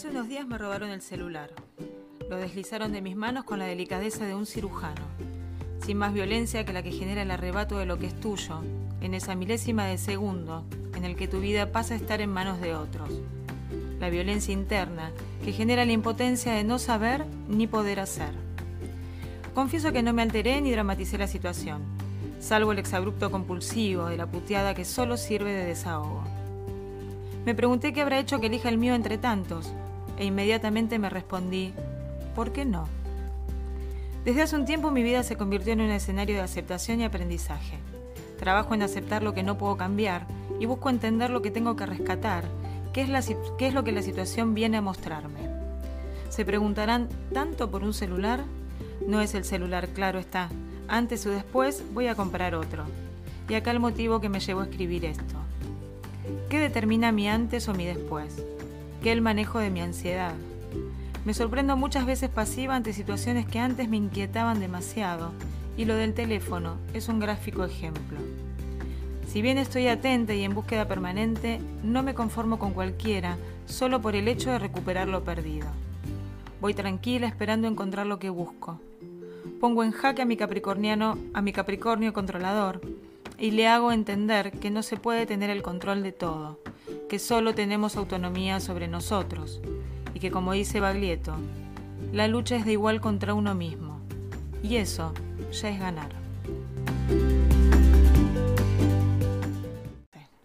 Hace unos días me robaron el celular. Lo deslizaron de mis manos con la delicadeza de un cirujano, sin más violencia que la que genera el arrebato de lo que es tuyo, en esa milésima de segundo en el que tu vida pasa a estar en manos de otros. La violencia interna que genera la impotencia de no saber ni poder hacer. Confieso que no me alteré ni dramaticé la situación, salvo el exabrupto compulsivo de la puteada que solo sirve de desahogo. Me pregunté qué habrá hecho que elija el mío entre tantos, e inmediatamente me respondí, ¿por qué no? Desde hace un tiempo mi vida se convirtió en un escenario de aceptación y aprendizaje. Trabajo en aceptar lo que no puedo cambiar y busco entender lo que tengo que rescatar, qué es, es lo que la situación viene a mostrarme. Se preguntarán, ¿tanto por un celular? No es el celular, claro está. Antes o después voy a comprar otro. Y acá el motivo que me llevó a escribir esto. ¿Qué determina mi antes o mi después? ¿Qué el manejo de mi ansiedad? Me sorprendo muchas veces pasiva ante situaciones que antes me inquietaban demasiado, y lo del teléfono es un gráfico ejemplo. Si bien estoy atenta y en búsqueda permanente, no me conformo con cualquiera, solo por el hecho de recuperar lo perdido. Voy tranquila esperando encontrar lo que busco. Pongo en jaque a mi capricorniano, a mi capricornio controlador, y le hago entender que no se puede tener el control de todo, que solo tenemos autonomía sobre nosotros y que como dice Baglietto, la lucha es de igual contra uno mismo y eso ya es ganar.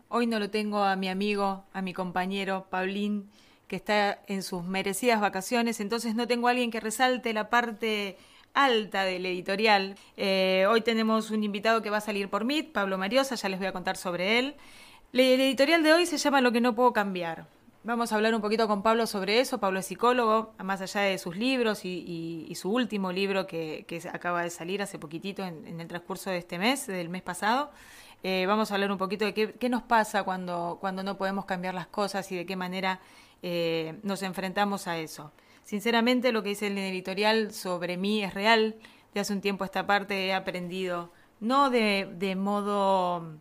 Hoy no lo tengo a mi amigo, a mi compañero Paulín, que está en sus merecidas vacaciones, entonces no tengo a alguien que resalte la parte alta del editorial. Eh, hoy tenemos un invitado que va a salir por mí, Pablo Mariosa, ya les voy a contar sobre él. El editorial de hoy se llama Lo que no puedo cambiar. Vamos a hablar un poquito con Pablo sobre eso. Pablo es psicólogo, más allá de sus libros y, su último libro que, acaba de salir hace poquitito en, el transcurso de este mes, del mes pasado. Eh, vamos a hablar un poquito de qué, nos pasa cuando, cuando no podemos cambiar las cosas y de qué manera eh, nos enfrentamos a eso. Sinceramente, lo que dice el editorial sobre mí es real. De hace un tiempo esta parte he aprendido, no de, de modo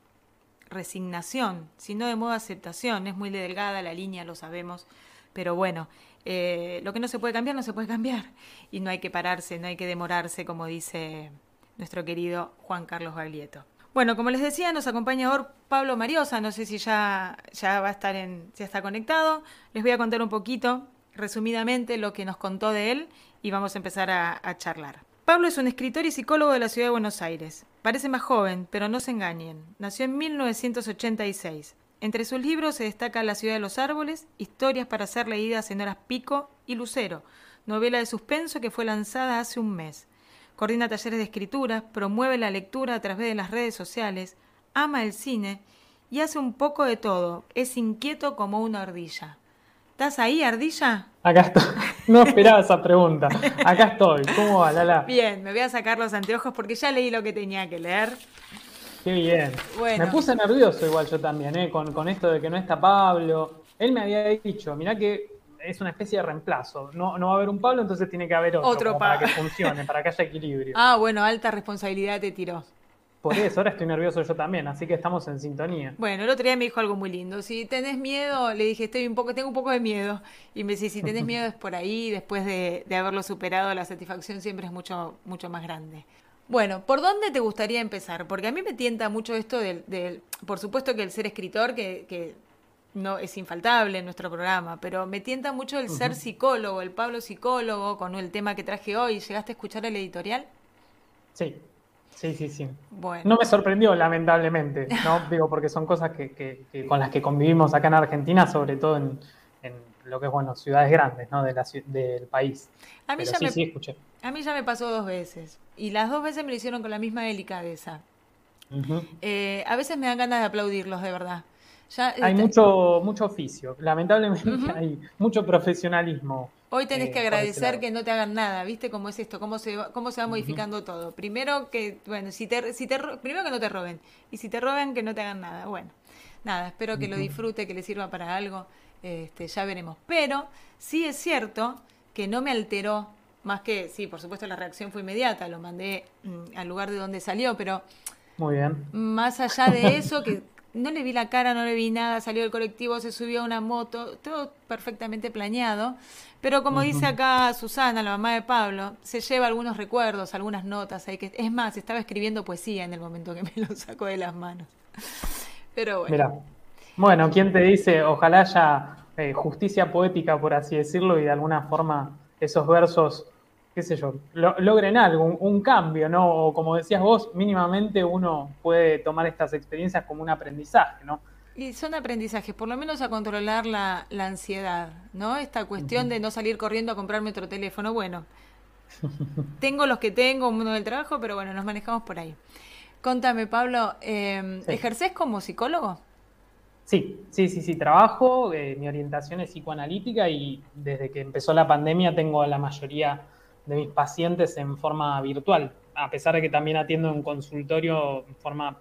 resignación, sino de modo aceptación. Es muy delgada la línea, lo sabemos, pero bueno, eh, lo que no se puede cambiar, no se puede cambiar. Y no hay que pararse, no hay que demorarse, como dice nuestro querido Juan Carlos Baglietto. Bueno, como les decía, nos acompaña ahora Pablo Mariosa, no sé si ya, ya va a estar en, ya está conectado. Les voy a contar un poquito resumidamente lo que nos contó de él y vamos a empezar a, charlar. Pablo es un escritor y psicólogo de la ciudad de Buenos Aires. Parece más joven, pero no se engañen. Nació en 1986. Entre sus libros se destaca La ciudad de los árboles, historias para ser leídas en horas pico y Lucero, novela de suspenso que fue lanzada hace un mes. Coordina talleres de escritura, promueve la lectura a través de las redes sociales, ama el cine y hace un poco de todo. Es inquieto como una ardilla. ¿Estás ahí, Ardilla? Acá estoy. No esperaba esa pregunta. Acá estoy. ¿Cómo va, Lala? Bien, me voy a sacar los anteojos porque ya leí lo que tenía que leer. Qué bien. Me puse nervioso igual yo también, ¿eh? con, esto de que no está Pablo. Él me había dicho, mirá que es una especie de reemplazo. No, no va a haber un Pablo, entonces tiene que haber otro, otro para que funcione, para que haya equilibrio. Ah, bueno, alta responsabilidad te tiró. Por eso, ahora estoy nervioso yo también, así que estamos en sintonía. Bueno, el otro día me dijo algo muy lindo. Si tenés miedo, le dije, estoy un poco, tengo un poco de miedo. Y me dice, si tenés miedo es por ahí, después de, haberlo superado, la satisfacción siempre es mucho, mucho más grande. Bueno, ¿por dónde te gustaría empezar? Porque a mí me tienta mucho esto del, por supuesto que el ser escritor, que, no es infaltable en nuestro programa, pero me tienta mucho el ser psicólogo, el Pablo psicólogo, con el tema que traje hoy. ¿Llegaste a escuchar el editorial? Sí, Sí, sí, sí. No me sorprendió, lamentablemente, ¿no? Digo, porque son cosas que, con las que convivimos acá en Argentina, sobre todo en, lo que es, bueno, ciudades grandes, ¿no? De la, del país. A mí, ya me, escuché. a mí ya me pasó dos veces. Y las dos veces me lo hicieron con la misma delicadeza. Eh, a veces me dan ganas de aplaudirlos, de verdad. hay este mucho, mucho oficio, lamentablemente hay mucho profesionalismo Hoy tenés que agradecer que no te hagan nada, ¿viste cómo es esto? ¿Cómo se va, cómo se va modificando todo? Primero que, bueno, si te, si te, primero que no te roben. Y si te roben, que no te hagan nada. Bueno, nada, espero que lo disfrute, que le sirva para algo. Este, ya veremos. Pero sí es cierto que no me alteró, más que, sí, por supuesto la reacción fue inmediata, lo mandé mm, al lugar de donde salió, pero... Muy bien. Más allá de eso, que no le vi la cara, no le vi nada, salió del colectivo, se subió a una moto, todo perfectamente planeado. Pero como dice acá Susana, la mamá de Pablo, se lleva algunos recuerdos, algunas notas. Hay que, es más, estaba escribiendo poesía en el momento que me lo sacó de las manos. Pero bueno. Mira. Bueno, ¿quién te dice? Ojalá haya eh, justicia poética, por así decirlo, y de alguna forma esos versos, qué sé yo, logren algo, un, cambio, ¿no? O como decías vos, mínimamente uno puede tomar estas experiencias como un aprendizaje, ¿no? Y son aprendizajes, por lo menos a controlar la, ansiedad, ¿no? Esta cuestión de no salir corriendo a comprarme otro teléfono. Bueno, tengo los que tengo, uno del trabajo, pero bueno, nos manejamos por ahí. Contame, Pablo, eh, ¿ejercés como psicólogo? Sí, sí, sí, sí, trabajo, eh, mi orientación es psicoanalítica y desde que empezó la pandemia tengo la mayoría de mis pacientes en forma virtual, a pesar de que también atiendo en un consultorio en forma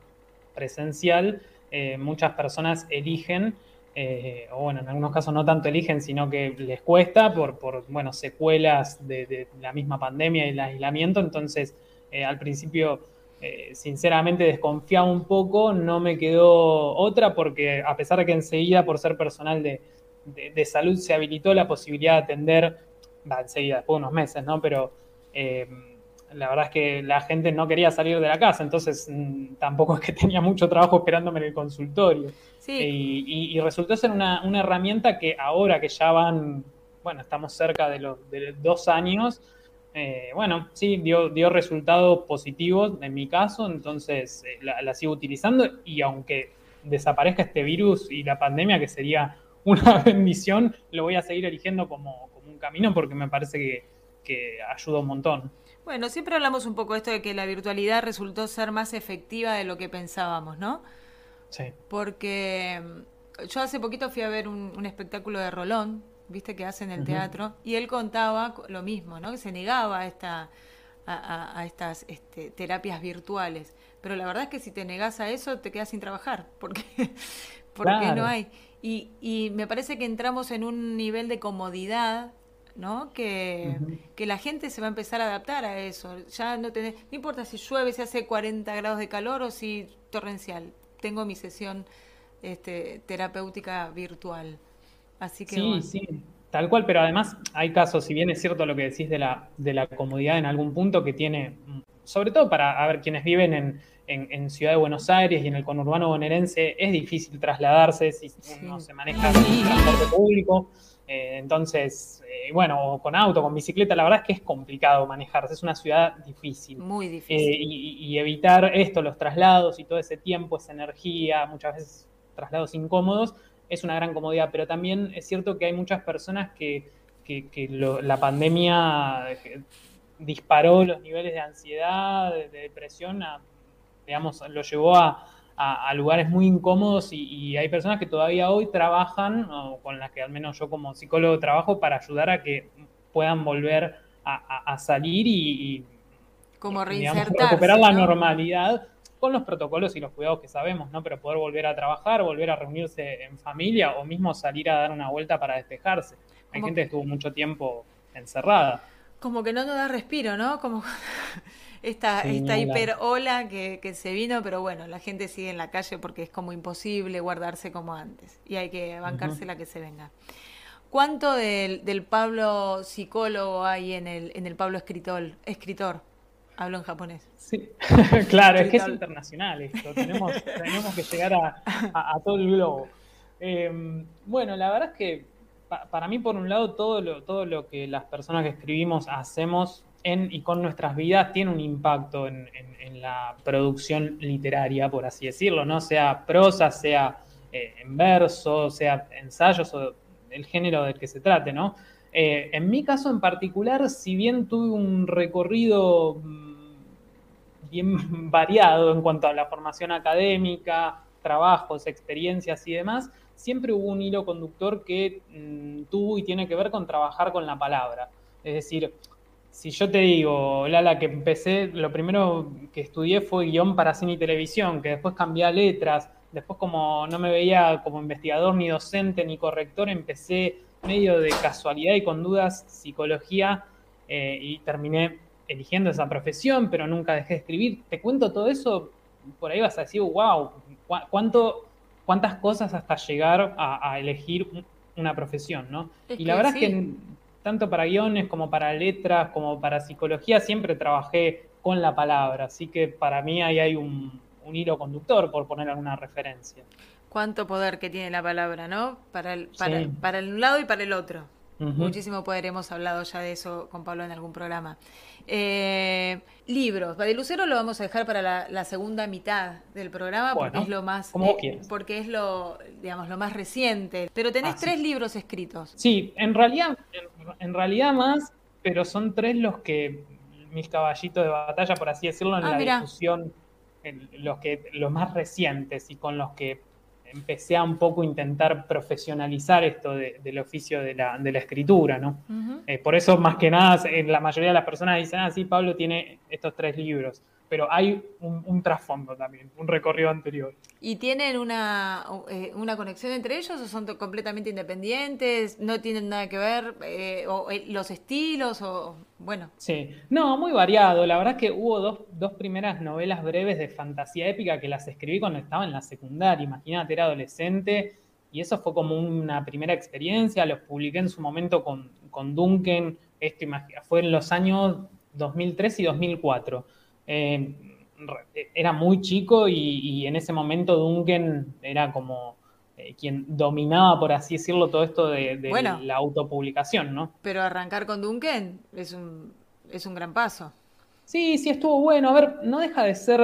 presencial, eh, muchas personas eligen, eh, o bueno, en algunos casos no tanto eligen, sino que les cuesta por, por bueno, secuelas de, de la misma pandemia y el aislamiento, entonces al principio eh, sinceramente desconfiaba un poco, no me quedó otra porque a pesar de que enseguida por ser personal de, salud se habilitó la posibilidad de atender, va, enseguida, después de unos meses, ¿no? Pero eh, la verdad es que la gente no quería salir de la casa, entonces mm, tampoco es que tenía mucho trabajo esperándome en el consultorio. y, resultó ser una, herramienta que ahora que ya van, bueno, estamos cerca de los de dos años, eh, bueno, sí, dio, dio resultados positivos en mi caso, entonces eh, la, sigo utilizando y aunque desaparezca este virus y la pandemia, que sería una bendición, lo voy a seguir eligiendo como, camino porque me parece que, ayuda un montón. Bueno, siempre hablamos un poco de esto de que la virtualidad resultó ser más efectiva de lo que pensábamos, ¿no? Sí. Porque mm, yo hace poquito fui a ver un espectáculo de Rolón, viste que hace en el teatro, y él contaba lo mismo, ¿no? Que se negaba a, esta, a, estas este, terapias virtuales. Pero la verdad es que si te negas a eso, te quedas sin trabajar, porque, porque no hay. Y, y me parece que entramos en un nivel de comodidad ¿no? Que, que, la gente se va a empezar a adaptar a eso. Ya no tenés, no importa si llueve, si hace 40 grados de calor o si torrencial. Tengo mi sesión este, terapéutica virtual. Así que sí, sí, tal cual, pero además hay casos, si bien es cierto lo que decís de la, de la comodidad en algún punto que tiene, sobre todo para a ver quienes viven en, en, Ciudad de Buenos Aires y en el conurbano bonaerense, es difícil trasladarse si uno se maneja en transporte público. Eh, entonces, eh, bueno, con auto, con bicicleta, la verdad es que es complicado manejarse, es una ciudad difícil. Muy difícil. Eh, y, y, evitar esto, los traslados y todo ese tiempo, esa energía, muchas veces traslados incómodos, es una gran comodidad, pero también es cierto que hay muchas personas que, la pandemia eh, disparó los niveles de ansiedad, de, depresión, digamos, lo llevó a, lugares muy incómodos y, hay personas que todavía hoy trabajan, o con las que al menos yo como psicólogo trabajo, para ayudar a que puedan volver a, salir y, como recuperar la normalidad con los protocolos y los cuidados que sabemos, ¿no? Pero poder volver a trabajar, volver a reunirse en familia o mismo salir a dar una vuelta para despejarse. Hay gente que estuvo mucho tiempo encerrada. Como que no nos da respiro, ¿no? Como esta, esta hiper ola que, se vino, pero bueno, la gente sigue en la calle porque es como imposible guardarse como antes y hay que bancarse la que se venga. ¿Cuánto del, del, Pablo psicólogo hay en el, en el Pablo escritor? escritor? Hablo en japonés. Sí, claro, es que es internacional esto. Tenemos, tenemos que llegar a, todo el globo. Em, bueno, la verdad es que para mí, por un lado, todo lo, todo lo que las personas que escribimos hacemos y con nuestras vidas tiene un impacto en, la producción literaria, por así decirlo, ¿no? Sea prosa, sea eh, en verso, sea ensayos o el género del que se trate, ¿no? Eh, en mi caso en particular, si bien tuve un recorrido mm, bien variado en cuanto a la formación académica, trabajos, experiencias y demás, siempre hubo un hilo conductor que mm, tuvo y tiene que ver con trabajar con la palabra. Es decir, si yo te digo, Lala, que empecé, lo primero que estudié fue guion para cine y televisión, que después cambié a letras, después como no me veía como investigador ni docente ni corrector, empecé medio de casualidad y con dudas psicología eh, y terminé eligiendo esa profesión, pero nunca dejé de escribir. Te cuento todo eso, por ahí vas a decir, wow, cuánto cuántas cosas hasta llegar a, elegir una profesión, ¿no? y la verdad es que tanto para guiones como para letras, como para psicología, siempre trabajé con la palabra, así que para mí ahí hay un, hilo conductor, por poner alguna referencia. Cuánto poder que tiene la palabra, ¿no? Para el, para, para el lado y para el otro. Muchísimo poder, hemos hablado ya de eso con Pablo en algún programa. Eh, libros, de Lucero lo vamos a dejar para la, segunda mitad del programa porque es lo más eh, porque es lo digamos lo más reciente. Pero tenés ah, tres libros escritos. Sí, en realidad, en, realidad más, pero son tres los que mis caballitos de batalla, por así decirlo, en ah, la discusión, los que los más recientes y con los que empecé a un poco intentar profesionalizar esto del oficio de la, escritura, ¿no? Eh, por eso, más que nada, la mayoría de las personas dicen, ah, sí, Pablo tiene estos tres libros pero hay un, trasfondo también, un recorrido anterior. ¿Y tienen una, eh, una conexión entre ellos o son completamente independientes? ¿No tienen nada que ver? Eh, o, eh, ¿Los estilos? o bueno Sí, no, muy variado. La verdad es que hubo dos, dos primeras novelas breves de fantasía épica que las escribí cuando estaba en la secundaria. Imagínate, era adolescente y eso fue como una primera experiencia. Los publiqué en su momento con, con Duncan. Esto fue en los años 2003 y 2004 eh, era muy chico y, en ese momento Duncan era como eh, quien dominaba, por así decirlo, todo esto de, la autopublicación, ¿no? Pero arrancar con Duncan es un, es un gran paso. Sí, sí, estuvo bueno. A ver, no deja de ser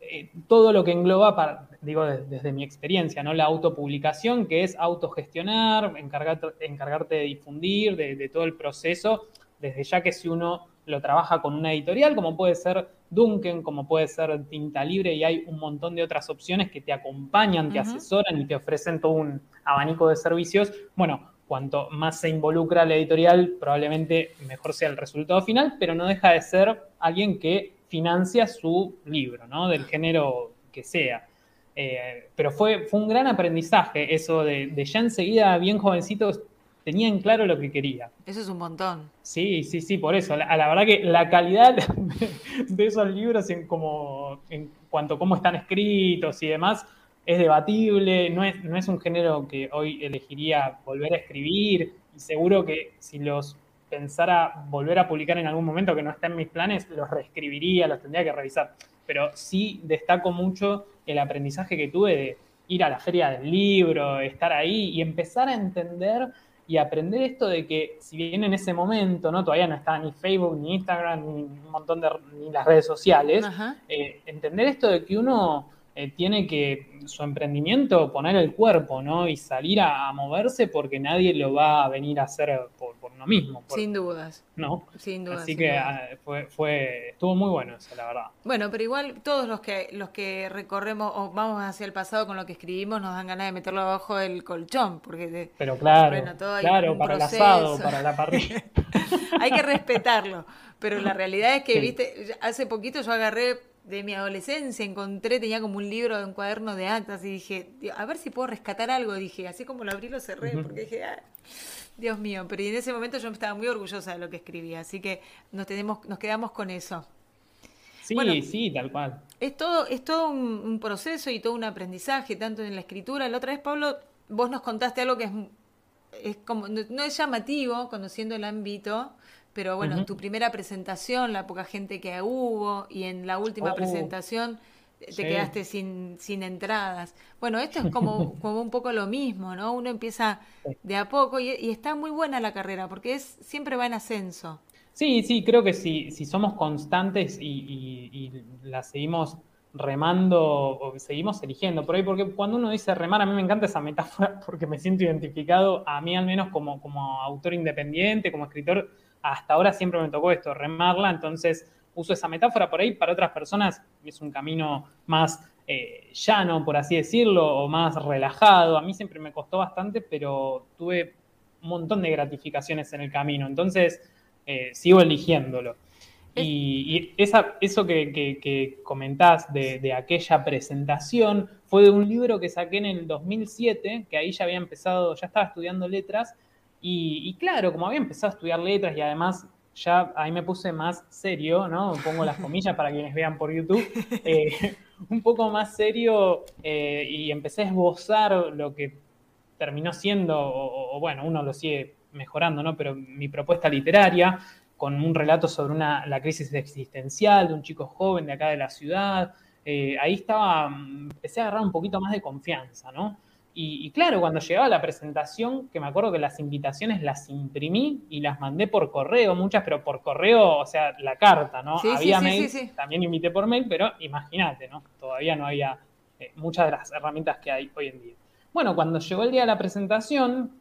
eh, todo lo que engloba, digo, desde mi experiencia, ¿no? La autopublicación, que es autogestionar, encargarte, encargarte de difundir, de todo el proceso, desde ya que si uno lo trabaja con una editorial, como puede ser Duncan, como puede ser Tinta Libre, y hay un montón de otras opciones que te acompañan, te asesoran y te ofrecen todo un abanico de servicios. Bueno, cuanto más se involucra la editorial, probablemente mejor sea el resultado final, pero no deja de ser alguien que financia su libro, ¿no? Del género que sea. Eh, pero fue, fue un gran aprendizaje eso de, de ya enseguida, bien jovencitos, tenían claro lo que quería. Eso es un montón. Sí, sí, sí, por eso. La, verdad que la calidad de, esos libros en, como, en cuanto a cómo están escritos y demás es debatible, no es, no es un género que hoy elegiría volver a escribir y seguro que si los pensara volver a publicar en algún momento que no está en mis planes, los reescribiría, los tendría que revisar. Pero sí destaco mucho el aprendizaje que tuve de ir a la feria del libro, estar ahí y empezar a entender y aprender esto de que si bien en ese momento no todavía no estaba ni Facebook ni Instagram ni un montón de ni las redes sociales eh, entender esto de que uno eh, tiene que su emprendimiento poner el cuerpo no y salir a, moverse porque nadie lo va a venir a hacer por, uno mismo sin dudas. no sin dudas así que ah, fue, fue estuvo muy bueno eso la verdad. Bueno pero igual todos los que los que recorremos o vamos hacia el pasado con lo que escribimos nos dan ganas de meterlo abajo del colchón porque pero claro claro para el asado para la parrilla. Hay que respetarlo pero la realidad es que viste hace poquito yo agarré de mi adolescencia encontré, tenía como un libro, un cuaderno de actas y dije, a ver si puedo rescatar algo, dije, así como lo abrí lo cerré, porque dije, ah, Dios mío, pero en ese momento yo estaba muy orgullosa de lo que escribía, así que nos, tenemos, nos quedamos con eso. Sí, sí, tal cual. Es todo, es todo un, proceso y todo un aprendizaje, tanto en la escritura. La otra vez, Pablo, vos nos contaste algo que es, es como, no es llamativo, conociendo el ámbito, pero bueno, en tu primera presentación, la poca gente que hubo, y en la última oh. presentación te quedaste sin, sin entradas. Bueno, esto es como, como un poco lo mismo, ¿no? Uno empieza de a poco y, está muy buena la carrera porque es siempre va en ascenso. Sí, sí, creo que si, si somos constantes y, y, la seguimos remando o seguimos eligiendo por ahí, porque cuando uno dice remar, a mí me encanta esa metáfora porque me siento identificado, a mí al menos como, como autor independiente, como escritor, hasta ahora siempre me tocó esto, remarla, entonces uso esa metáfora por ahí, para otras personas es un camino más eh, llano, por así decirlo, o más relajado. A mí siempre me costó bastante, pero tuve un montón de gratificaciones en el camino, entonces eh, sigo eligiéndolo. Y, esa, eso que, comentás de, aquella presentación fue de un libro que saqué en el 2007, que ahí ya había empezado, ya estaba estudiando letras, y, claro, como había empezado a estudiar letras y además ya ahí me puse más serio, ¿no? Pongo las comillas para quienes vean por YouTube. Eh, un poco más serio eh, y empecé a esbozar lo que terminó siendo, o, bueno, uno lo sigue mejorando, ¿no? Pero mi propuesta literaria, con un relato sobre una, la crisis existencial de un chico joven de acá de la ciudad, eh, ahí estaba, empecé a agarrar un poquito más de confianza, ¿no? Y, claro, cuando llegaba la presentación, que me acuerdo que las invitaciones las imprimí y las mandé por correo, muchas, pero por correo, o sea, la carta, ¿no? había mail, también invité por mail, pero imagínate, ¿no? Todavía no había eh, muchas de las herramientas que hay hoy en día. Bueno, cuando llegó el día de la presentación,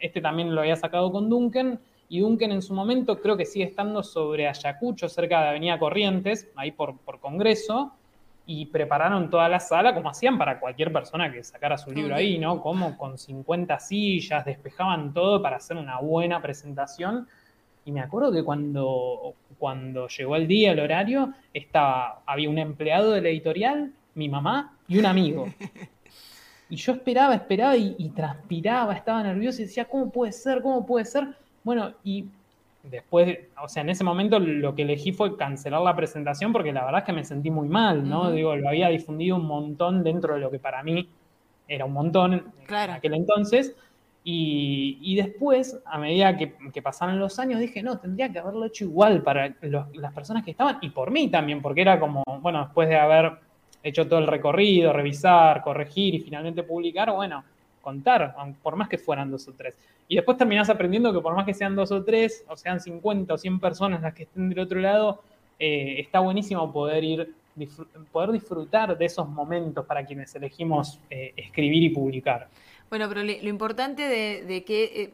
este también lo había sacado con Duncan, y Duncan en su momento creo que sigue estando sobre Ayacucho, cerca de Avenida Corrientes, ahí por, por Congreso, y prepararon toda la sala como hacían para cualquier persona que sacara su libro ahí, ¿no? Como con 50 sillas, despejaban todo para hacer una buena presentación. Y me acuerdo que cuando, cuando llegó el día, el horario, estaba, había un empleado de la editorial, mi mamá y un amigo. Y yo esperaba, esperaba y, y transpiraba, estaba nervioso y decía, ¿cómo puede ser? ¿Cómo puede ser? Bueno, y después, o sea, en ese momento lo que elegí fue cancelar la presentación porque la verdad es que me sentí muy mal, ¿no? Digo, lo había difundido un montón dentro de lo que para mí era un montón en aquel entonces. Y, después, a medida que, pasaron los años, dije, no, tendría que haberlo hecho igual para las personas que estaban y por mí también, porque era como, bueno, después de haber hecho todo el recorrido, revisar, corregir y finalmente publicar, bueno, contar, por más que fueran dos o tres. Y después terminás aprendiendo que por más que sean dos o tres, o sean 50 o 100 personas las que estén del otro lado, eh, está buenísimo poder ir poder disfrutar de esos momentos para quienes elegimos eh, escribir y publicar. Bueno, pero lo importante de, que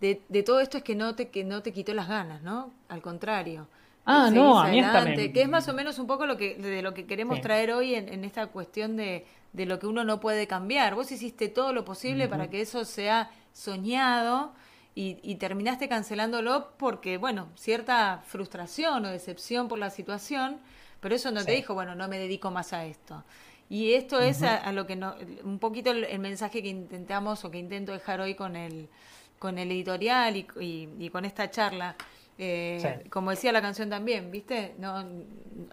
eh, de, todo esto es que no te que no te quitó las ganas, ¿no? Al contrario. Ah, no, a mí también. Que es más o menos un poco lo que de lo que queremos traer hoy en esta cuestión de, de lo que uno no puede cambiar. Vos hiciste todo lo posible para que eso sea soñado y, terminaste cancelándolo porque, bueno, cierta frustración o decepción por la situación, pero eso no te dijo, bueno, no me dedico más a esto. Y esto es a, lo que no, un poquito el, mensaje que intentamos o que intento dejar hoy con el, con el editorial y con esta charla. Eh, como decía la canción también, ¿viste? No,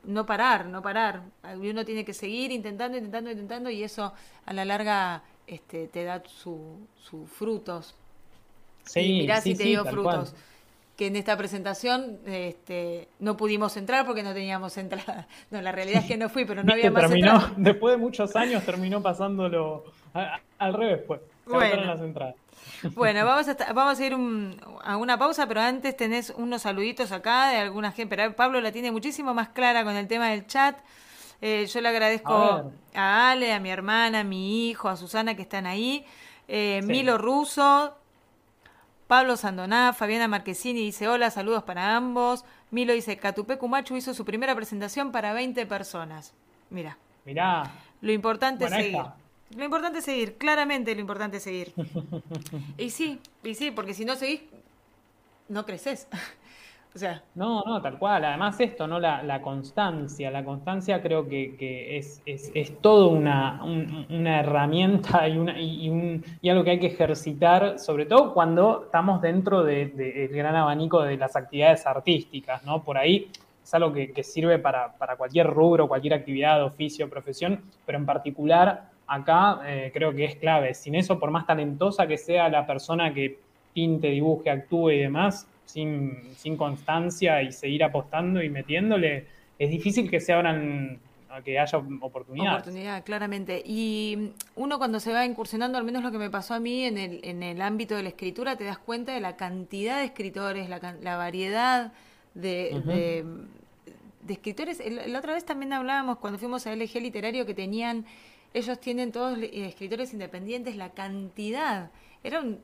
no parar, no parar. Uno tiene que seguir intentando, intentando, intentando y eso a la larga este, te da sus su frutos. Sí, y mirá si te dio frutos. Que en esta presentación este, no pudimos entrar porque no teníamos entrada. No, la realidad es que no fui, pero no había más terminó, Después de muchos años terminó pasándolo al revés, pues. Bueno. las entradas. Bueno, vamos a, vamos a ir a una pausa, pero antes tenés unos saluditos acá de alguna gente. Pero Pablo la tiene muchísimo más clara con el tema del chat. Eh, yo le agradezco a, Ale, a mi hermana, a mi hijo, a Susana que están ahí. Eh, Milo Russo, Pablo Sandoná, Fabiana Marquesini dice hola, saludos para ambos. Milo dice, Catupecu Machu hizo su primera presentación para 20 personas. Mira. Mirá. Lo importante es seguir. Lo importante es seguir, claramente lo importante es seguir. y sí, y sí, porque si no seguís, no creces. o sea. No, no, tal cual. Además, esto, ¿no? La, constancia. La constancia creo que, es, es, es todo una, una herramienta y, una, y, un, y algo que hay que ejercitar, sobre todo cuando estamos dentro del de, gran abanico de las actividades artísticas, ¿no? Por ahí es algo que, que sirve para, para cualquier rubro, cualquier actividad, oficio, profesión, pero en particular acá eh, creo que es clave. Sin eso, por más talentosa que sea la persona que pinte, dibuje, actúe y demás, sin, sin constancia y seguir apostando y metiéndole, es difícil que se abran que haya oportunidad. Oportunidad, claramente. Y uno cuando se va incursionando, al menos lo que me pasó a mí en el, en el ámbito de la escritura, te das cuenta de la cantidad de escritores, la, la variedad de, de, escritores. La otra vez también hablábamos cuando fuimos a LG Literario que tenían ellos tienen todos eh, escritores independientes, la cantidad. Era un,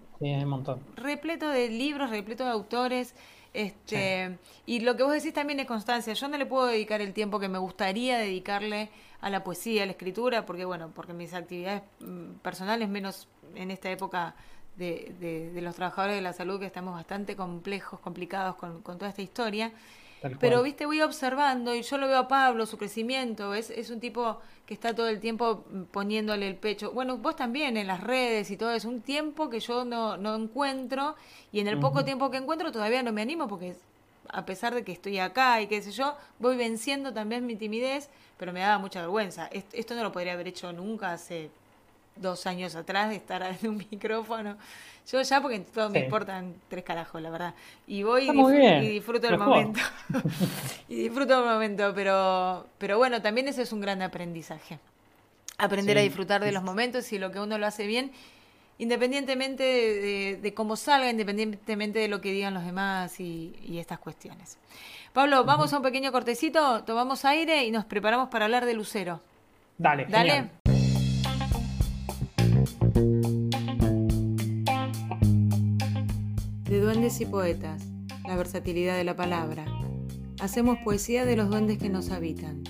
montón. repleto de libros, repleto de autores. Este, Y lo que vos decís también es constancia. Yo no le puedo dedicar el tiempo que me gustaría dedicarle a la poesía, a la escritura, porque bueno, porque mis actividades mm, personales, menos en esta época de, de, los trabajadores de la salud, que estamos bastante complejos, complicados con, con toda esta historia. Pero, viste, voy observando y yo lo veo a Pablo, su crecimiento, es, es un tipo que está todo el tiempo poniéndole el pecho. Bueno, vos también en las redes y todo, es un tiempo que yo no, no encuentro y en el poco tiempo que encuentro todavía no me animo porque a pesar de que estoy acá y qué sé yo, voy venciendo también mi timidez, pero me daba mucha vergüenza. Esto no lo podría haber hecho nunca hace dos años atrás de estar en un micrófono. Yo ya porque todo me importan tres carajos, la verdad. Y voy y, disfruto del momento. y disfruto del momento, pero, pero bueno, también ese es un gran aprendizaje. Aprender a disfrutar de los momentos y lo que uno lo hace bien, independientemente de, cómo salga, independientemente de lo que digan los demás y, estas cuestiones. Pablo, vamos a un pequeño cortecito, tomamos aire y nos preparamos para hablar de Lucero. Dale, Dale. Duendes y poetas, la versatilidad de la palabra. Hacemos poesía de los duendes que nos habitan.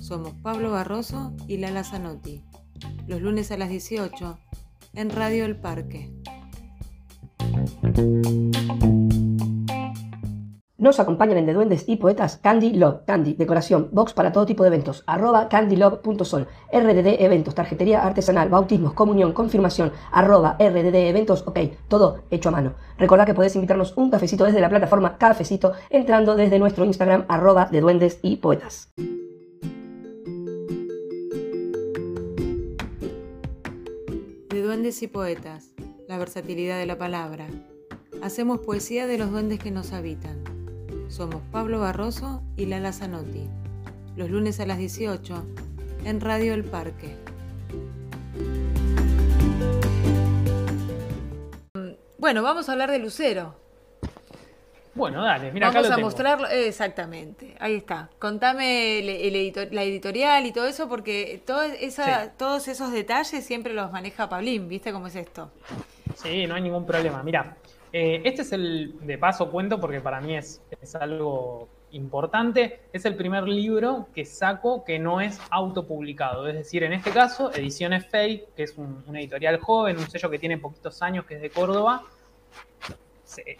Somos Pablo Barroso y Lala Zanotti. Los lunes a las 18 en Radio El Parque. Nos acompañan en De Duendes y Poetas Candy Love, Candy, decoración, box para todo tipo de eventos, arroba candylove.sol, RDD Eventos, tarjetería artesanal, bautismos, comunión, confirmación, arroba RDD Eventos, ok, todo hecho a mano. Recordad que podés invitarnos un cafecito desde la plataforma Cafecito entrando desde nuestro Instagram arroba de Duendes y Poetas. De Duendes y Poetas, la versatilidad de la palabra. Hacemos poesía de los duendes que nos habitan. Somos Pablo Barroso y Lala Zanotti. Los lunes a las 18 en Radio El Parque. Bueno, vamos a hablar de Lucero. Bueno, dale, mira, Vamos acá a mostrarlo, exactamente, ahí está. Contame la editorial y todo eso, porque todos esos detalles siempre los maneja Pablín, ¿viste cómo es esto? Sí, no hay ningún problema. Mira, eh, este es el, de paso cuento porque para mí es, es, algo importante, es el primer libro que saco que no es autopublicado, es decir, en este caso, Ediciones Fake, que es un, una editorial joven, un sello que tiene poquitos años, que es de Córdoba,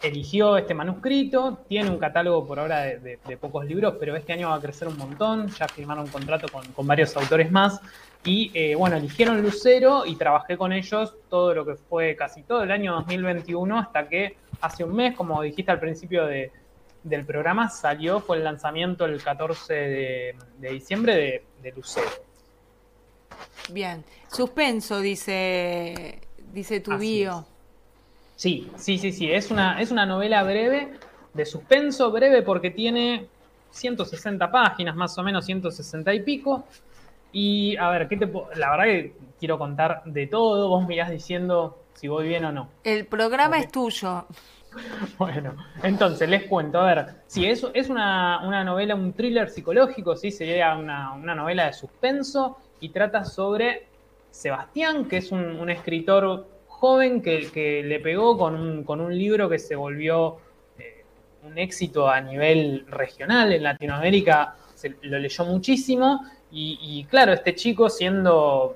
eligió este manuscrito, tiene un catálogo por ahora de, pocos libros, pero este año va a crecer un montón, ya firmaron un contrato con, varios autores más, y eh, bueno, eligieron Lucero y trabajé con ellos todo lo que fue casi todo el año 2021 hasta que hace un mes, como dijiste al principio del programa, salió, fue el lanzamiento el 14 de, diciembre de, Lucero. Bien, suspenso, dice, dice tu bio. Sí, sí, sí, sí. Es una, es una novela breve, de suspenso breve, porque tiene 160 páginas, más o menos 160 y pico. Y a ver, ¿qué te la verdad que quiero contar de todo. Vos mirás diciendo si voy bien o no. El programa es tuyo. Bueno, entonces les cuento. A ver, sí, eso es una, novela, un thriller psicológico, sí, sería una, una novela de suspenso y trata sobre Sebastián, que es un, un escritor joven que, le pegó con un, libro que se volvió eh, un éxito a nivel regional en Latinoamérica, se, lo leyó muchísimo y, claro, este chico siendo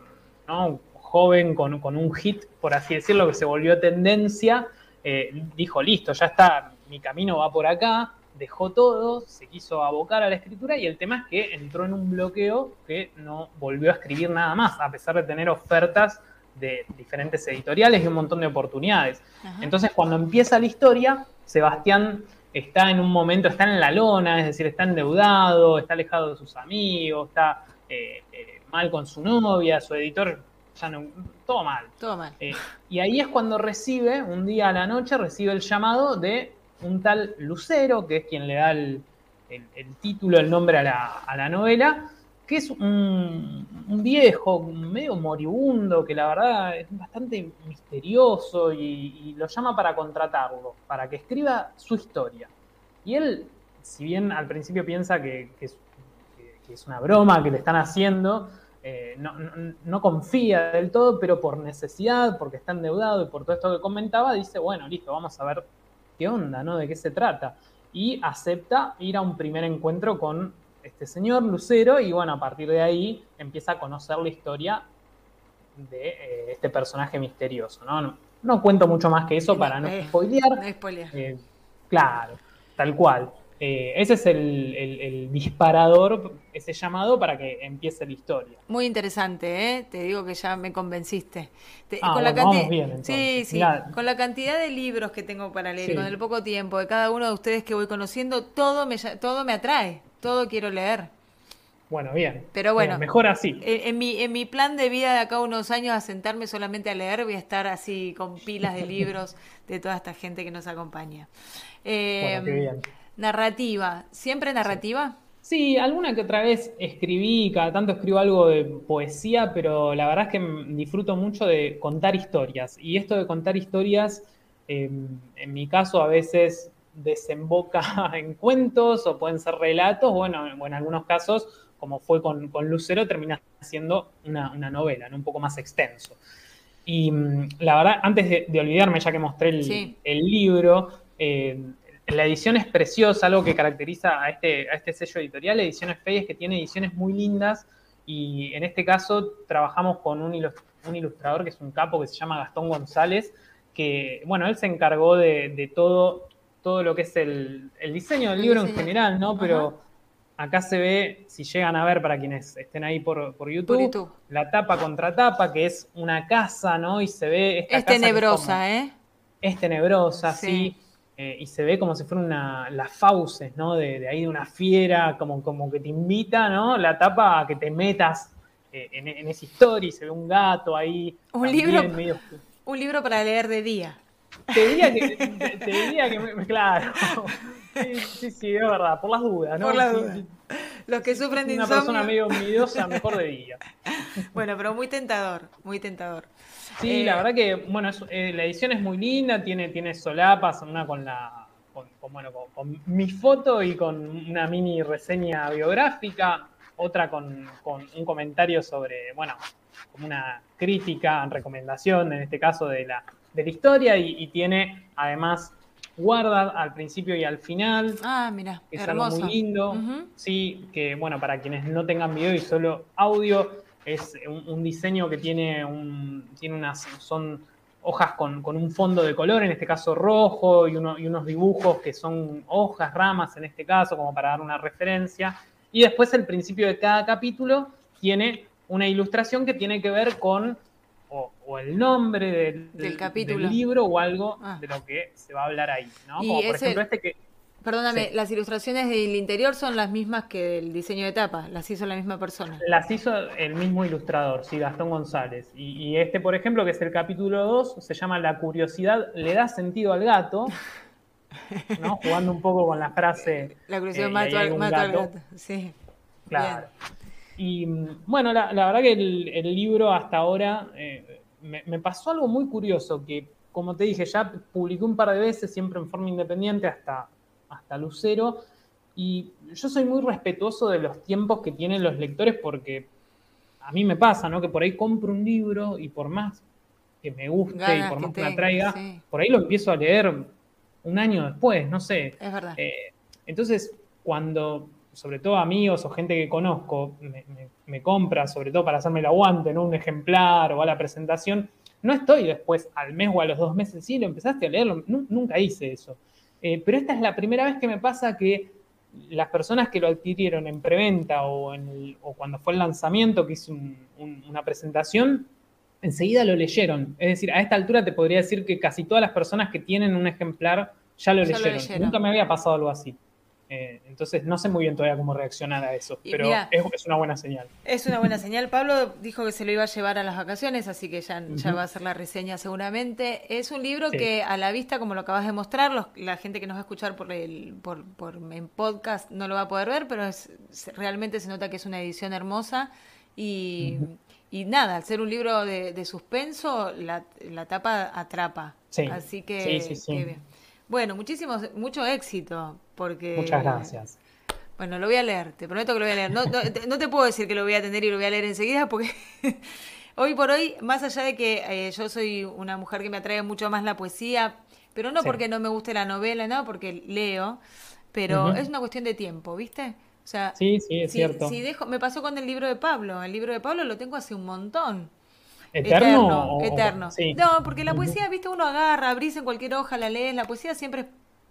joven con, un hit, por así decirlo, que se volvió tendencia, eh, dijo, listo, ya está, mi camino va por acá, dejó todo, se quiso abocar a la escritura y el tema es que entró en un bloqueo que no volvió a escribir nada más, a pesar de tener ofertas de diferentes editoriales y un montón de oportunidades. Entonces, cuando empieza la historia, Sebastián está en un momento, está en la lona, es decir, está endeudado, está alejado de sus amigos, está eh, eh, mal con su novia, su editor ya no, todo mal. Todo mal. Eh, y ahí es cuando recibe, un día a la noche, recibe el llamado de un tal Lucero, que es quien le da el, título, el nombre a la, a la novela, que es un, viejo, medio moribundo, que la verdad es bastante misterioso y, lo llama para contratarlo, para que escriba su historia. Y él, si bien al principio piensa que, es, una broma que le están haciendo, eh, no, confía del todo, pero por necesidad, porque está endeudado y por todo esto que comentaba, dice, bueno, listo, vamos a ver qué onda, ¿no? De qué se trata. Y acepta ir a un primer encuentro con este señor Lucero y bueno, a partir de ahí empieza a conocer la historia de eh, este personaje misterioso, ¿no? ¿no? cuento mucho más que eso para no spoilear. No spoilear. Eh, claro, tal cual. eh, ese es el, disparador, ese llamado para que empiece la historia. Muy interesante, ¿eh? te digo que ya me convenciste. Ah, con la vamos bien, Sí, sí, con la cantidad de libros que tengo para leer, con el poco tiempo de cada uno de ustedes que voy conociendo, todo me, todo me atrae, todo quiero leer. Bueno, bien. Pero bueno, mejor así. En, mi, en mi plan de vida de acá a unos años a sentarme solamente a leer, voy a estar así con pilas de libros de toda esta gente que nos acompaña. bueno, qué bien. Narrativa, ¿siempre narrativa? Sí, alguna que otra vez escribí, cada tanto escribo algo de poesía, pero la verdad es que disfruto mucho de contar historias. Y esto de contar historias, em, en mi caso, a veces desemboca en cuentos o pueden ser relatos, bueno, en algunos casos, como fue con, Lucero, termina siendo una, novela, ¿no? un poco más extenso. Y mm, la verdad, antes de, olvidarme, ya que mostré el, el libro, eh, la edición es preciosa, algo que caracteriza a este, a este sello editorial, Ediciones Fey, es que tiene ediciones muy lindas y en este caso trabajamos con un, ilustrador que es un capo que se llama Gastón González, que, bueno, él se encargó de, todo, todo lo que es el, diseño del libro en general, ¿no? Pero acá se ve, si llegan a ver para quienes estén ahí por, YouTube, la tapa contra tapa, que es una casa, ¿no? Y se ve esta Es tenebrosa, ¿eh? Es tenebrosa, sí eh, y se ve como si fuera una, las fauces, ¿no? De, ahí de una fiera, como, como que te invita, ¿no? La tapa a que te metas eh, en, esa historia y se ve un gato ahí. Un libro, un libro para leer de día. Te diría que, te, diría que claro. Sí, sí, es verdad, por las dudas, ¿no? Por las dudas. Los que sufren de Una persona medio envidiosa, mejor de día. Bueno, pero muy tentador, muy tentador. Sí, la eh, verdad que, bueno, eh, la edición es muy linda, tiene, tiene solapas, una con la. Con, bueno, con, mi foto y con una mini reseña biográfica, otra con, un comentario sobre, bueno, como una crítica, recomendación, en este caso, de la, de la historia, y, tiene además guarda al principio y al final. Ah, mira, es algo muy lindo. Sí, que bueno, para quienes no tengan video y solo audio, es un, diseño que tiene, un, tiene unas, son hojas con, un fondo de color, en este caso rojo, y, y unos dibujos que son hojas, ramas en este caso, como para dar una referencia. Y después el principio de cada capítulo tiene una ilustración que tiene que ver con o, el nombre del, capítulo. libro o algo ah. de lo que se va a hablar ahí. ¿no? Como por ejemplo este que Perdóname, las ilustraciones del interior son las mismas que el diseño de tapa, las hizo la misma persona. Las hizo el mismo ilustrador, sí, Gastón González. Y, este, por ejemplo, que es el capítulo 2, se llama La curiosidad le da sentido al gato, ¿no? Jugando un poco con la frase. La curiosidad eh, mata al, gato. sí. Claro. Y bueno, la, verdad que el, libro hasta ahora eh, me, me pasó algo muy curioso, que como te dije, ya publiqué un par de veces, siempre en forma independiente, hasta hasta Lucero. Y yo soy muy respetuoso de los tiempos que tienen los lectores porque a mí me pasa, ¿no? Que por ahí compro un libro y por más que me guste y por más que, me atraiga, por ahí lo empiezo a leer un año después, no sé. Es verdad. Eh, entonces, cuando, sobre todo amigos o gente que conozco, me, compra, sobre todo para hacerme el aguante, ¿no? Un ejemplar o a la presentación, no estoy después al mes o a los dos meses, sí, lo empezaste a leerlo, nunca hice eso. Eh, pero esta es la primera vez que me pasa que las personas que lo adquirieron en preventa o, cuando fue el lanzamiento, que hice una presentación, enseguida lo leyeron. Es decir, a esta altura te podría decir que casi todas las personas que tienen un ejemplar ya lo leyeron. Nunca me había pasado algo así. Eh, entonces no sé muy bien todavía cómo reaccionar a eso, pero es, una buena señal. Es una buena señal. Pablo dijo que se lo iba a llevar a las vacaciones, así que ya, ya va a hacer la reseña seguramente. Es un libro que a la vista, como lo acabas de mostrar, la gente que nos va a escuchar por el por, por, en podcast no lo va a poder ver, pero es, realmente se nota que es una edición hermosa y, y nada, al ser un libro de, suspenso, la, la, tapa atrapa. Así que, que bueno, muchísimo, mucho éxito, porque... Muchas gracias. Bueno, lo voy a leer, te prometo que lo voy a leer. No, no, te puedo decir que lo voy a tener y lo voy a leer enseguida, porque hoy por hoy, más allá de que eh, yo soy una mujer que me atrae mucho más la poesía, pero no porque no me guste la novela, no, porque leo, pero es una cuestión de tiempo, ¿viste? O sea, sí, sí, es cierto. Si dejo, me pasó con el libro de Pablo. El libro de Pablo lo tengo hace un montón. ¿Eterno? Eterno. No, porque la poesía, viste, uno agarra, abrís en cualquier hoja, la lees, la poesía siempre es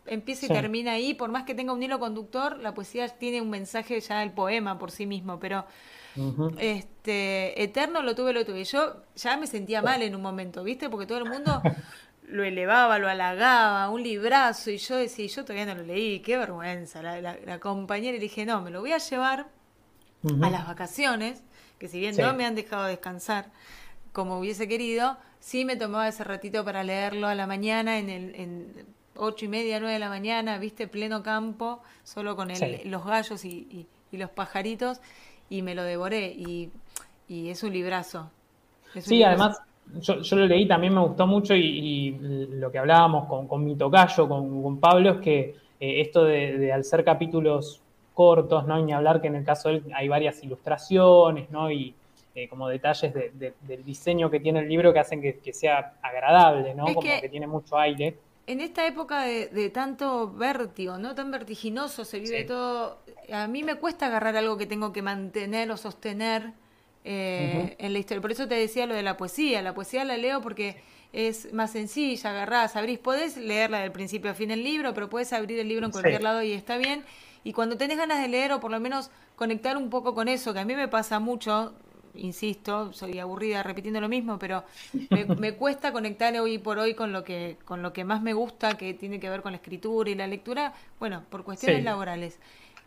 empieza y termina ahí, por más que tenga un hilo conductor, la poesía tiene un mensaje ya el poema por sí mismo, pero este Eterno lo tuve, lo tuve. Yo ya me sentía mal en un momento, ¿viste? Porque todo el mundo lo elevaba, lo halagaba, un librazo, y yo decía, yo todavía no lo leí, qué vergüenza. La, la, compañera y dije, no, me lo voy a llevar a las vacaciones, que si bien no me han dejado descansar como hubiese querido, sí me tomaba ese ratito para leerlo a la mañana, en, el, en ocho y media, nueve de la mañana, viste, pleno campo, solo con el, los gallos y, los pajaritos, y me lo devoré, y, es un librazo. sí, además yo, yo, lo leí, también me gustó mucho y, lo que hablábamos con, con mi tocayo, con, Pablo, es que eh, esto de, al ser capítulos cortos, ¿no? Y ni hablar que en el caso de él hay varias ilustraciones, ¿no? Y eh, como detalles del diseño que tiene el libro que hacen que, sea agradable, ¿no? como que, tiene mucho aire. En esta época de, tanto vértigo, ¿no? Tan vertiginoso, se vive todo. A mí me cuesta agarrar algo que tengo que mantener o sostener eh, en la historia. Por eso te decía lo de la poesía. La poesía la leo porque es más sencilla, agarrás, abrís, podés leerla del principio a fin del libro, pero puedes abrir el libro en cualquier lado y está bien. Y cuando tenés ganas de leer o por lo menos conectar un poco con eso, que a mí me pasa mucho, insisto, soy aburrida repitiendo lo mismo, pero me, cuesta conectar hoy por hoy con lo que con lo que más me gusta, que tiene que ver con la escritura y la lectura, bueno, por cuestiones laborales.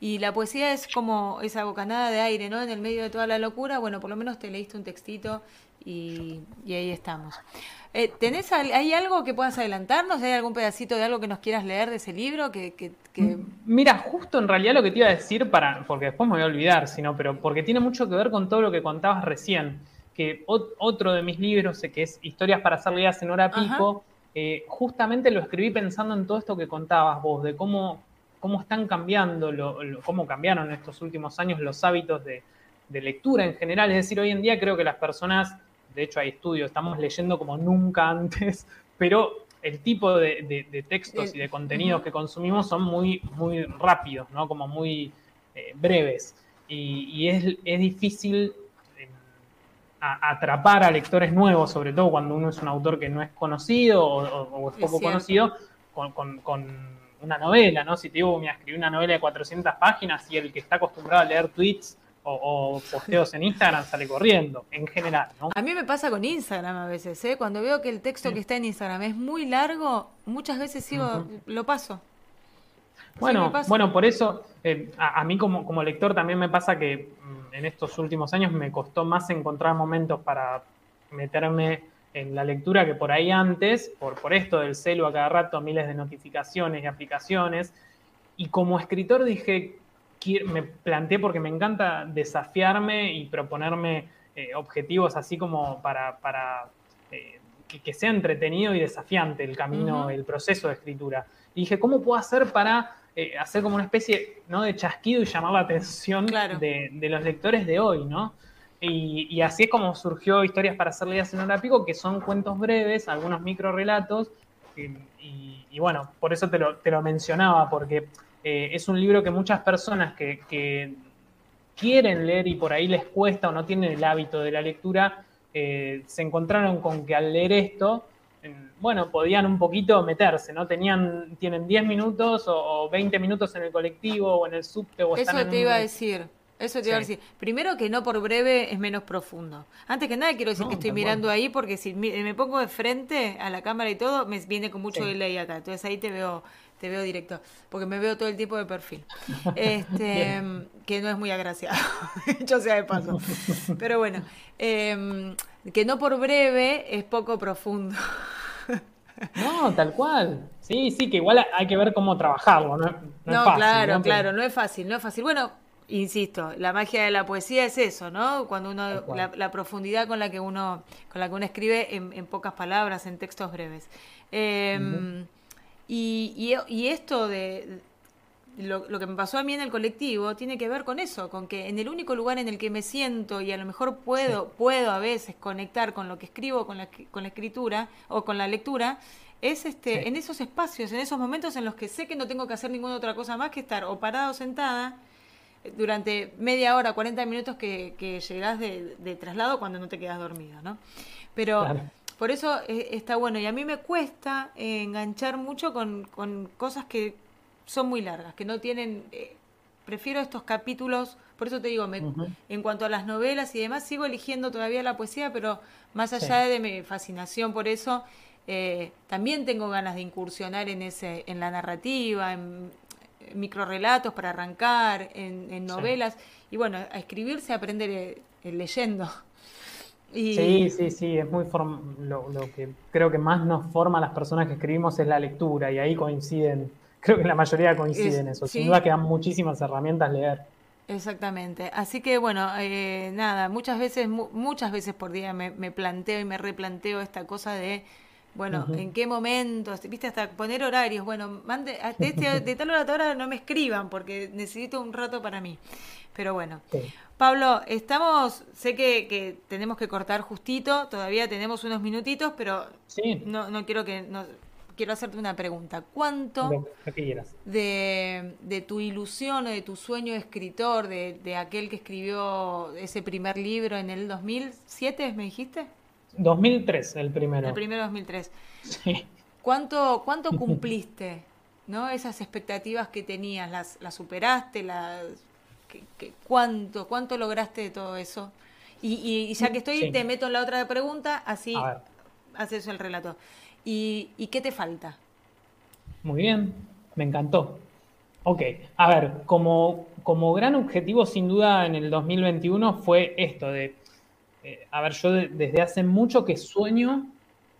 Y la poesía es como esa bocanada de aire, ¿no? En el medio de toda la locura, bueno, por lo menos te leíste un textito y, ahí estamos. Eh, ¿tenés, ¿Hay algo que puedas adelantarnos? ¿Hay algún pedacito de algo que nos quieras leer de ese libro? Que, Mira, justo en realidad lo que te iba a decir, para, porque después me voy a olvidar, sino, pero porque tiene mucho que ver con todo lo que contabas recién, que otro de mis libros, que es Historias para hacer leídas en hora pico, eh, justamente lo escribí pensando en todo esto que contabas vos, de cómo cómo están cambiando, cómo cambiaron en estos últimos años los hábitos de, lectura en general. Es decir, hoy en día creo que las personas, de hecho hay estudios, estamos leyendo como nunca antes, pero el tipo de, textos y de contenidos que consumimos son muy, muy rápidos, ¿no? Como muy eh, breves. Y, es, difícil eh, atrapar a lectores nuevos, sobre todo cuando uno es un autor que no es conocido o, es poco conocido, con una novela, ¿no? Si te digo, me escribí una novela de 400 páginas y el que está acostumbrado a leer tweets o, posteos en Instagram sale corriendo, en general, ¿no? A mí me pasa con Instagram a veces, ¿eh? Cuando veo que el texto que está en Instagram es muy largo, muchas veces sigo, lo paso. Bueno, bueno, por eso eh, a, mí como, como lector también me pasa que mm, en estos últimos años me costó más encontrar momentos para meterme en la lectura que por ahí antes, por, por esto del celo a cada rato, miles de notificaciones y aplicaciones. Y como escritor dije, me planteé porque me encanta desafiarme y proponerme eh, objetivos así como para, para eh, que, sea entretenido y desafiante el camino, el proceso de escritura. Y dije, ¿cómo puedo hacer para eh, hacer como una especie ¿no? de chasquido y llamar la atención de, de, los lectores de hoy, ¿no? Y, así es como surgió Historias para hacer leídas en hora pico, que son cuentos breves, algunos micro relatos. Y, bueno, por eso te lo, te lo mencionaba, porque eh, es un libro que muchas personas que, quieren leer y por ahí les cuesta o no tienen el hábito de la lectura, eh, se encontraron con que al leer esto, bueno, podían un poquito meterse, ¿no? Tenían, tienen 10 minutos o, 20 minutos en el colectivo o en el subte o Eso te iba a decir. Eso te iba a decir. Primero que no por breve es menos profundo. Antes que nada quiero decir que estoy mirando ahí porque si me pongo de frente a la cámara y todo, me viene con mucho delay acá. Entonces ahí te veo te veo directo, porque me veo todo el tiempo de perfil. Este, que no es muy agraciado, yo sea de paso. Pero bueno, em, que no por breve es poco profundo. No, tal cual. Sí, sí, que igual hay que ver cómo trabajarlo, ¿no? No, claro, claro, no es fácil, no es fácil. Bueno, insisto, la magia de la poesía es eso, ¿no? Cuando uno, la, profundidad con la que uno, con la que uno escribe en, pocas palabras, en textos breves. Em, y, esto de lo, que me pasó a mí en el colectivo tiene que ver con eso, con que en el único lugar en el que me siento y a lo mejor puedo, puedo a veces conectar con lo que escribo, con la, con la escritura o con la lectura, es este, en esos espacios, en esos momentos en los que sé que no tengo que hacer ninguna otra cosa más que estar o parado o sentada durante media hora, 40 minutos que, que llegás de, traslado cuando no te quedas dormido, ¿no? Pero Por eso eh, está bueno. Y a mí me cuesta enganchar mucho con, cosas que son muy largas, que no tienen... Eh, prefiero estos capítulos, por eso te digo, me, en cuanto a las novelas y demás, sigo eligiendo todavía la poesía, pero más allá de mi fascinación por eso, eh, también tengo ganas de incursionar en, ese, en la narrativa, en, microrelatos para arrancar, en, novelas. Y bueno, a escribir se aprende leyendo. Sí, sí, sí, es muy lo, lo, que creo que más nos forma a las personas que escribimos es la lectura y ahí coinciden, creo que la mayoría coinciden en eso. Sin duda quedan muchísimas herramientas leer. Exactamente. Así que bueno, eh, nada, muchas veces, muchas veces por día me, me, planteo y me replanteo esta cosa de, bueno, en qué momento, viste, hasta poner horarios, bueno, mande, de, este, de tal hora a tal hora no me escriban porque necesito un rato para mí. Pero bueno. Pablo, estamos, sé que, tenemos que cortar justito, todavía tenemos unos minutitos, pero no, no quiero que... No, quiero hacerte una pregunta. ¿Cuánto de, de, tu ilusión o de tu sueño de escritor, de, de, aquel que escribió ese primer libro en el 2007, me dijiste? 2003, el primero. El primero 2003. Sí. ¿Cuánto, cuánto cumpliste? ¿No? Esas expectativas que tenías, ¿las, las superaste? Las, cuánto, ¿Cuánto lograste de todo eso? Y, ya que estoy, te meto en la otra pregunta, así haces el relato. ¿Y, qué te falta? Muy bien, me encantó. Ok, a ver, como, como gran objetivo sin duda en el 2021 fue esto de, eh, a ver, yo desde hace mucho que sueño,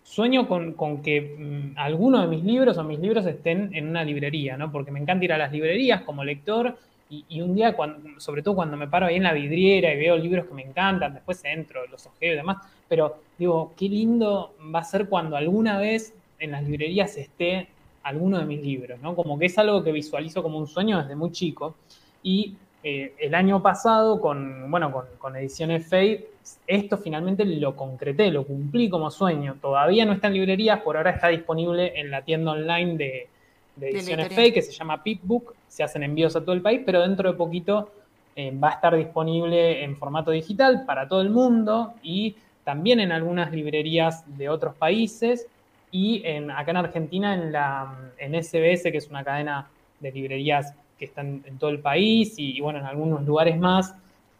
sueño con, que mm, alguno de mis libros o mis libros estén en una librería, ¿no? Porque me encanta ir a las librerías como lector y, un día, cuando, sobre todo cuando me paro ahí en la vidriera y veo libros que me encantan, después entro, los ojeo y demás, pero digo, qué lindo va a ser cuando alguna vez en las librerías esté alguno de mis libros, ¿no? Como que es algo que visualizo como un sueño desde muy chico. Y eh, el año pasado, con, bueno, con, con, Ediciones Fate, esto finalmente lo concreté, lo cumplí como sueño. Todavía no está en librerías, por ahora está disponible en la tienda online de, de ediciones fake que se llama Pipbook, se hacen envíos a todo el país, pero dentro de poquito eh, va a estar disponible en formato digital para todo el mundo y también en algunas librerías de otros países y en, acá en Argentina en, la, en SBS, que es una cadena de librerías que están en todo el país y, bueno, en algunos lugares más.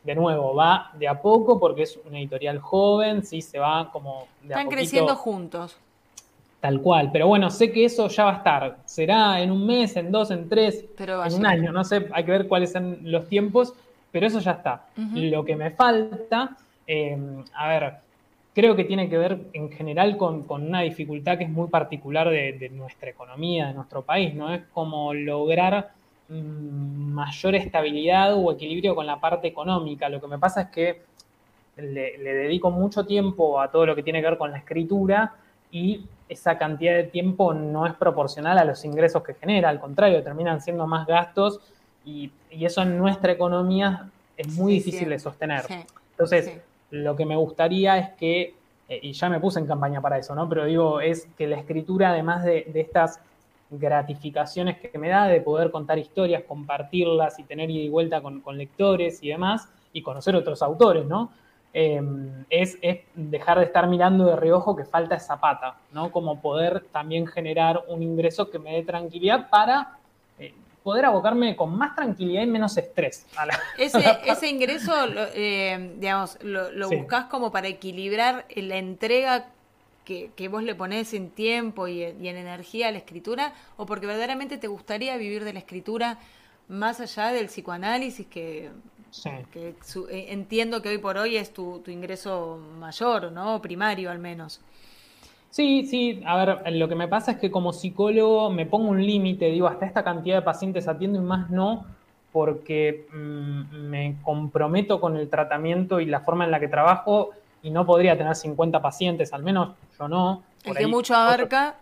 De nuevo, va de a poco porque es una editorial joven, sí, se va como de Están creciendo juntos. Tal cual, pero bueno, sé que eso ya va a estar. Será en un mes, en dos, en tres, en un año, no sé, hay que ver cuáles son los tiempos, pero eso ya está. Lo que me falta, em, a ver, creo que tiene que ver en general con, una dificultad que es muy particular de, nuestra economía, de nuestro país, ¿no? Es como lograr mm, mayor estabilidad o equilibrio con la parte económica. Lo que me pasa es que le dedico mucho tiempo a todo lo que tiene que ver con la escritura y esa cantidad de tiempo no es proporcional a los ingresos que genera, al contrario, terminan siendo más gastos y, eso en nuestra economía es muy difícil de sostener. Entonces, lo que me gustaría es que, eh, y ya me puse en campaña para eso, ¿no? Pero digo, es que la escritura, además de, estas gratificaciones que me da de poder contar historias, compartirlas y tener ida y vuelta con, con lectores y demás, y conocer otros autores, ¿no? Em, es, dejar de estar mirando de reojo que falta esa pata, ¿no? Como poder también generar un ingreso que me dé tranquilidad para eh, poder abocarme con más tranquilidad y menos estrés. ese, ingreso, eh, digamos, lo, buscas como para equilibrar la entrega que, vos le ponés en tiempo y, y en energía a la escritura, o porque verdaderamente te gustaría vivir de la escritura más allá del psicoanálisis que que eh, entiendo que hoy por hoy es tu, ingreso mayor, ¿no? Primario al menos. Sí, sí, a ver, lo que me pasa es que como psicólogo me pongo un límite, digo, hasta esta cantidad de pacientes atiendo y más no, porque mm, me comprometo con el tratamiento y la forma en la que trabajo y no podría tener 50 pacientes, al menos yo no. El que mucho abarca.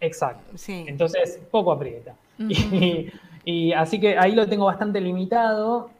Exacto. Sí. Entonces, poco aprieta. y, así que ahí lo tengo bastante limitado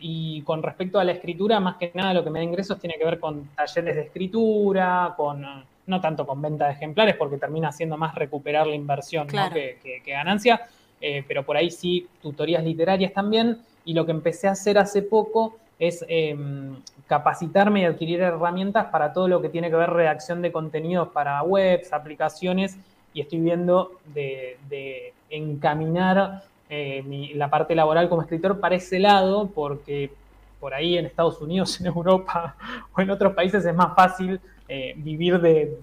y con respecto a la escritura, más que nada lo que me da ingresos tiene que ver con talleres de escritura, con no tanto con venta de ejemplares, porque termina siendo más recuperar la inversión que, ganancia, eh, pero por ahí sí tutorías literarias también. Y lo que empecé a hacer hace poco es em, capacitarme y adquirir herramientas para todo lo que tiene que ver redacción de contenidos para webs, aplicaciones, y estoy viendo de, encaminar eh, la parte laboral como escritor para ese lado, porque por ahí en Estados Unidos, en Europa o en otros países es más fácil eh, vivir de,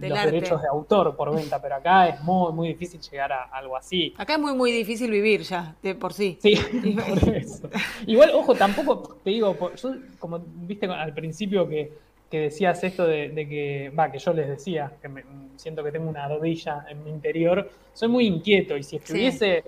los derechos de autor por venta, pero acá es muy, muy difícil llegar a algo así. Acá es muy, muy difícil vivir ya, de por sí. Sí, por eso. Igual, ojo, tampoco, te digo, yo como viste al principio que, decías esto de, que, va, que yo les decía, que me, siento que tengo una rodilla en mi interior, soy muy inquieto y si estuviese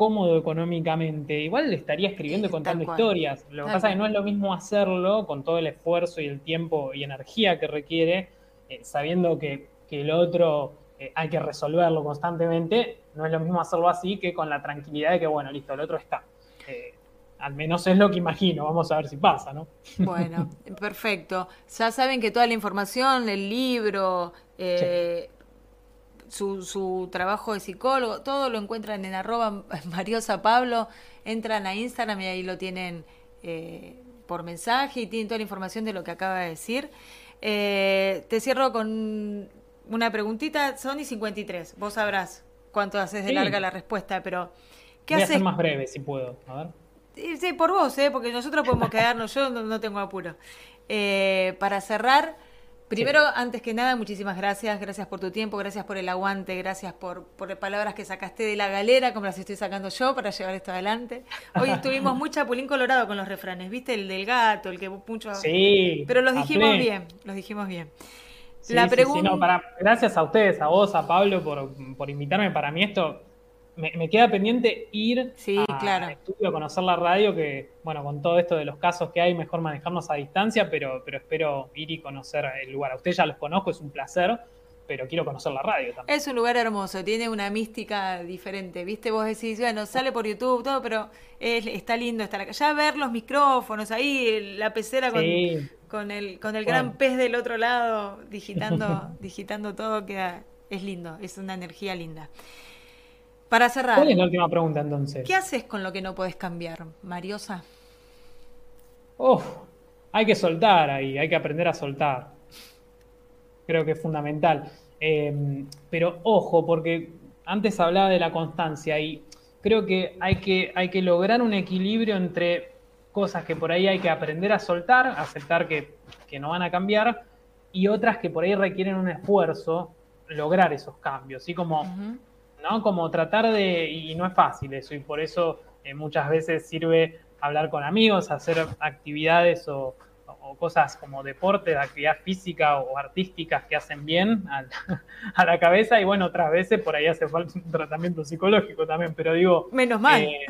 cómodo económicamente, igual le estaría escribiendo y contando historias. Lo que pasa es que no es lo mismo hacerlo con todo el esfuerzo y el tiempo y energía que requiere, eh, sabiendo que, el otro eh, hay que resolverlo constantemente, no es lo mismo hacerlo así que con la tranquilidad de que, bueno, listo, el otro está. Eh, al menos es lo que imagino, vamos a ver si pasa, ¿no? Bueno, perfecto. Ya saben que toda la información, el libro, su, su, trabajo de psicólogo, todo lo encuentran en arroba Mariosa Pablo, entran a Instagram y ahí lo tienen eh, por mensaje y tienen toda la información de lo que acaba de decir. Eh, te cierro con una preguntita, Sony 53, vos sabrás cuánto haces de larga la respuesta, pero ¿qué Voy haces? a ser más breve si puedo, a ver. Sí, por vos, ¿eh? porque nosotros podemos quedarnos, yo no, tengo apuro. Eh, para cerrar... Primero, antes que nada, muchísimas gracias, gracias por tu tiempo, gracias por el aguante, gracias por, por palabras que sacaste de la galera, como las estoy sacando yo para llevar esto adelante. Hoy estuvimos muy chapulín colorado con los refranes, ¿viste? El del gato, el que mucho... Sí. Pero los dijimos bien, los dijimos bien. la pregunta... para, gracias a ustedes, a vos, a Pablo, por, por invitarme. Para mí esto me, queda pendiente ir sí, claro. al estudio a conocer la radio, que, bueno, con todo esto de los casos que hay, mejor manejarnos a distancia, pero, pero espero ir y conocer el lugar. A ustedes ya los conozco, es un placer, pero quiero conocer la radio también. Es un lugar hermoso, tiene una mística diferente, ¿viste? Vos decís, bueno, sale por YouTube, todo, pero está lindo estar acá. Ya ver los micrófonos ahí, la pecera con, con el, con el gran pez del otro lado, digitando, digitando todo, queda, es lindo, es una energía linda. Para cerrar. ¿Cuál es la última pregunta entonces? ¿Qué haces con lo que no puedes cambiar, Mariosa? Uf, hay que soltar ahí, hay que aprender a soltar. Creo que es fundamental. Em, pero ojo, porque antes hablaba de la constancia y creo que hay que, hay que lograr un equilibrio entre cosas que por ahí hay que aprender a soltar, aceptar que, no van a cambiar, y otras que por ahí requieren un esfuerzo lograr esos cambios. Así como ¿no? Como tratar de, y no es fácil eso, y por eso eh, muchas veces sirve hablar con amigos, hacer actividades o, cosas como deporte, actividad física o artísticas que hacen bien a, la cabeza, y bueno, otras veces por ahí hace falta un tratamiento psicológico también, pero digo... Menos mal. Eh,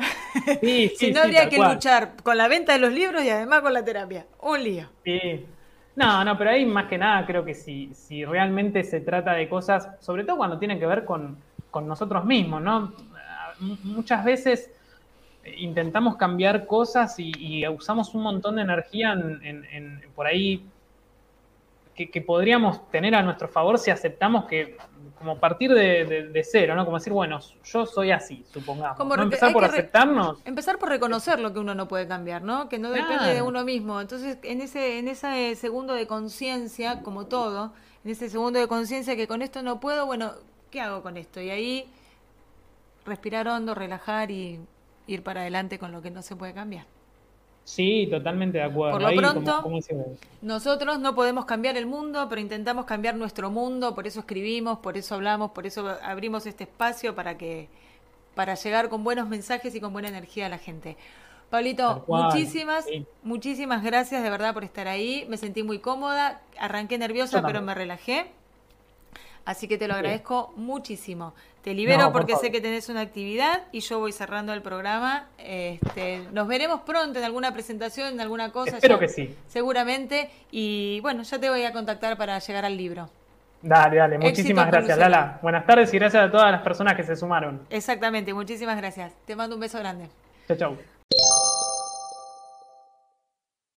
sí, si no habría que luchar con la venta de los libros y además con la terapia. Un lío. Sí. No, no, pero ahí más que nada creo que si, si realmente se trata de cosas, sobre todo cuando tienen que ver con, con nosotros mismos, ¿no? Muchas veces intentamos cambiar cosas y, usamos un montón de energía en, por ahí que, podríamos tener a nuestro favor si aceptamos que como partir de, cero, ¿no? Como decir, bueno, yo soy así, supongamos. Empezar por aceptarnos. Empezar por reconocer lo que uno no puede cambiar, ¿no? Que no depende de uno mismo. Entonces, en ese, en ese segundo de conciencia, como todo, en ese segundo de conciencia que con esto no puedo, bueno, ¿qué hago con esto? Y ahí respirar hondo, relajar y ir para adelante con lo que no se puede cambiar. Sí, totalmente de acuerdo. Por lo pronto, nosotros no podemos cambiar el mundo, pero intentamos cambiar nuestro mundo, por eso escribimos, por eso hablamos, por eso abrimos este espacio para que para llegar con buenos mensajes y con buena energía a la gente. Pablito, muchísimas, muchísimas gracias de verdad por estar ahí. Me sentí muy cómoda, arranqué nerviosa, pero me relajé. Así que te lo agradezco muchísimo. Te libero porque sé que tenés una actividad y yo voy cerrando el programa. Este, nos veremos pronto en alguna presentación, en alguna cosa. Espero que sí. Seguramente. Y bueno, ya te voy a contactar para llegar al libro. Dale, dale. Muchísimas gracias, Lala. Buenas tardes y gracias a todas las personas que se sumaron. Exactamente. Muchísimas gracias. Te mando un beso grande. Chao, chao.